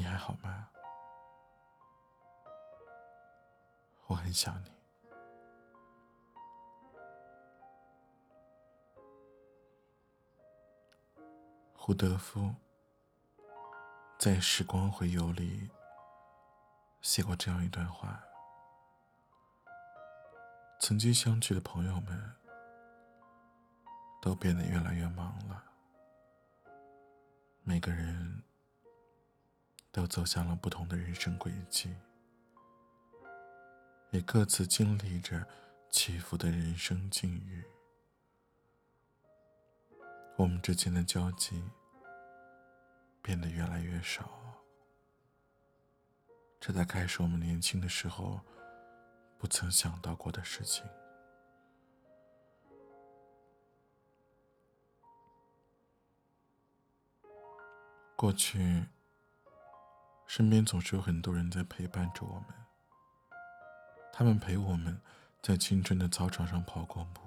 你还好吗？我很想你。胡德夫在《时光回游》里写过这样一段话：曾经相聚的朋友们，都变得越来越忙了，每个人都走向了不同的人生轨迹，也各自经历着起伏的人生境遇。我们之间的交集。变得越来越少，这大概是我们年轻的时候不曾想到过的事情。过去，身边总是有很多人在陪伴着我们，他们陪我们在青春的操场上跑过步，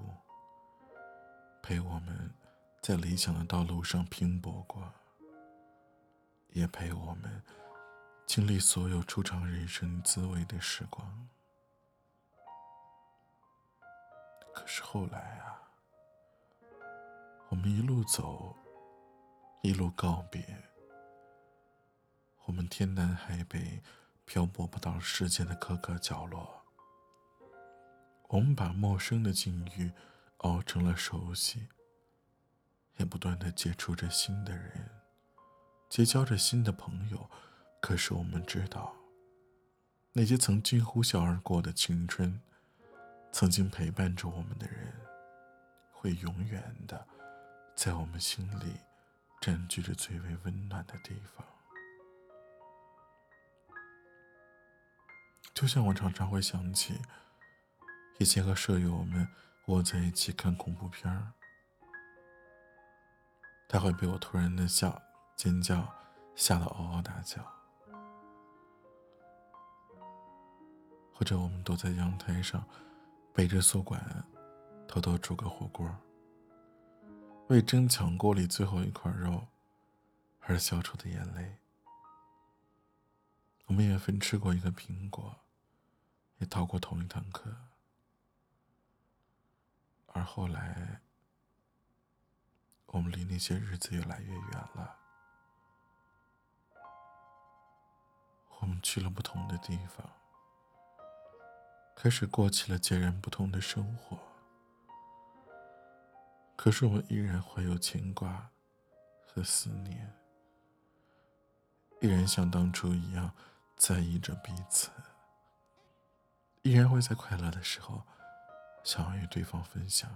陪我们在理想的道路上拼搏过。也陪我们经历所有初尝人生滋味的时光。可是后来啊，我们一路走，一路告别，我们天南海北，漂泊不到世界的各个角落。我们把陌生的境遇熬成了熟悉，也不断的接触着新的人。结交着新的朋友，可是我们知道，那些曾经呼啸而过的青春，曾经陪伴着我们的人，会永远的在我们心里占据着最为温暖的地方。就像我常常会想起，以前和舍友们窝在一起看恐怖片儿，他会被我突然的笑。尖叫，吓得嗷嗷大叫。或者我们躲在阳台上，背着宿管，偷偷煮个火锅，为争抢锅里最后一块肉而笑出的眼泪。我们也分吃过一个苹果，也逃过同一堂课，而后来，我们离那些日子越来越远了。我们去了不同的地方，开始过起了截然不同的生活。可是我依然怀有牵挂和思念，依然像当初一样在意着彼此，依然会在快乐的时候想要与对方分享，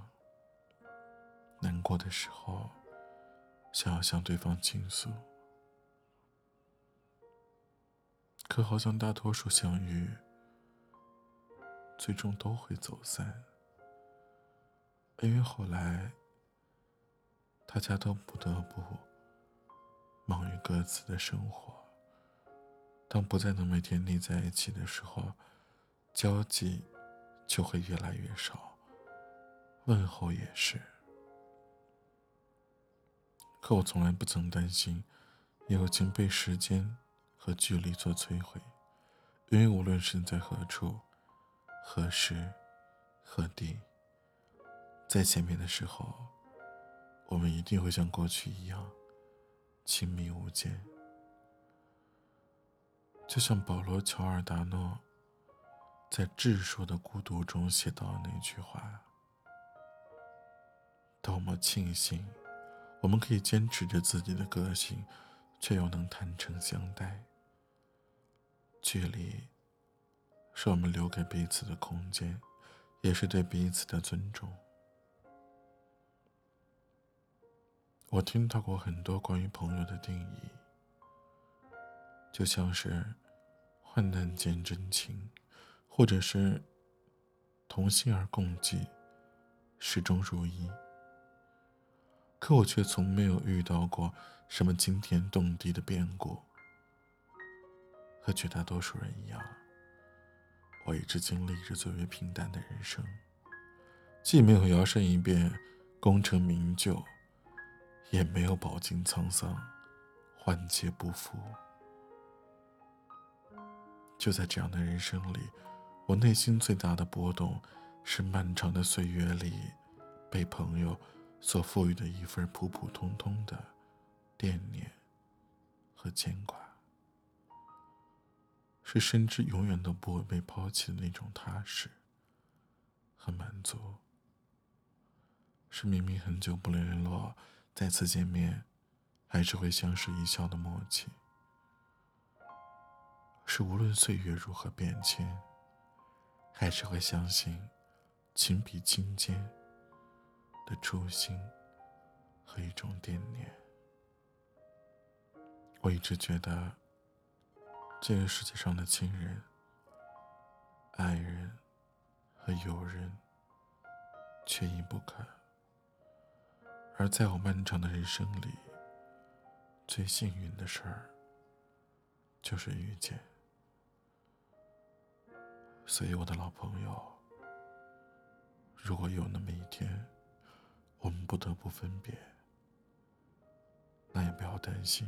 难过的时候想要向对方倾诉。可好像大多数相遇，最终都会走散，因为后来大家都不得不忙于各自的生活。当不再能每天腻在一起的时候，交际就会越来越少，问候也是。可我从来不曾担心友情被时间。和距离所摧毁，因为无论身在何处、何时、何地，在见面的时候，我们一定会像过去一样亲密无间。就像保罗·乔尔达诺在《智说的孤独》中写到那句话：“多么庆幸，我们可以坚持着自己的个性，却又能坦诚相待。”距离，是我们留给彼此的空间，也是对彼此的尊重。我听到过很多关于朋友的定义，就像是患难见真情，或者是同心而共济，始终如一。可我却从没有遇到过什么惊天动地的变故。和绝大多数人一样，我一直经历着最为平淡的人生，既没有摇身一变功成名就，也没有饱经沧桑，万劫不复。就在这样的人生里，我内心最大的波动，是漫长的岁月里，被朋友所赋予的一份普普通通的惦念和牵挂，是深知永远都不会被抛弃的那种踏实和满足，是明明很久不联络，再次见面，还是会相视一笑的默契。是无论岁月如何变迁，还是会相信情比金坚的初心和一种惦念。我一直觉得，这个世界上的亲人、爱人和友人缺一不可，而在我漫长的人生里，最幸运的事儿就是遇见。所以，我的老朋友，如果有那么一天，我们不得不分别，那也不要担心，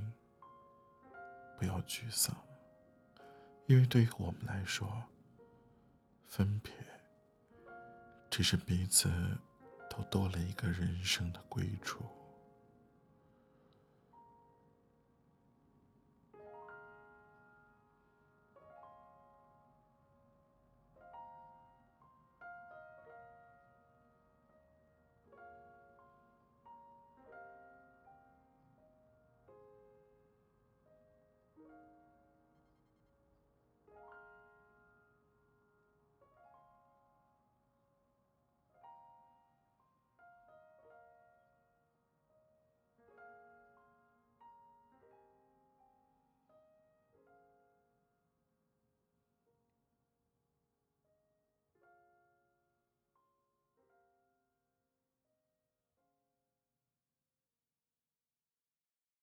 不要沮丧，因为对于我们来说，分别只是彼此都多了一个人生的归处。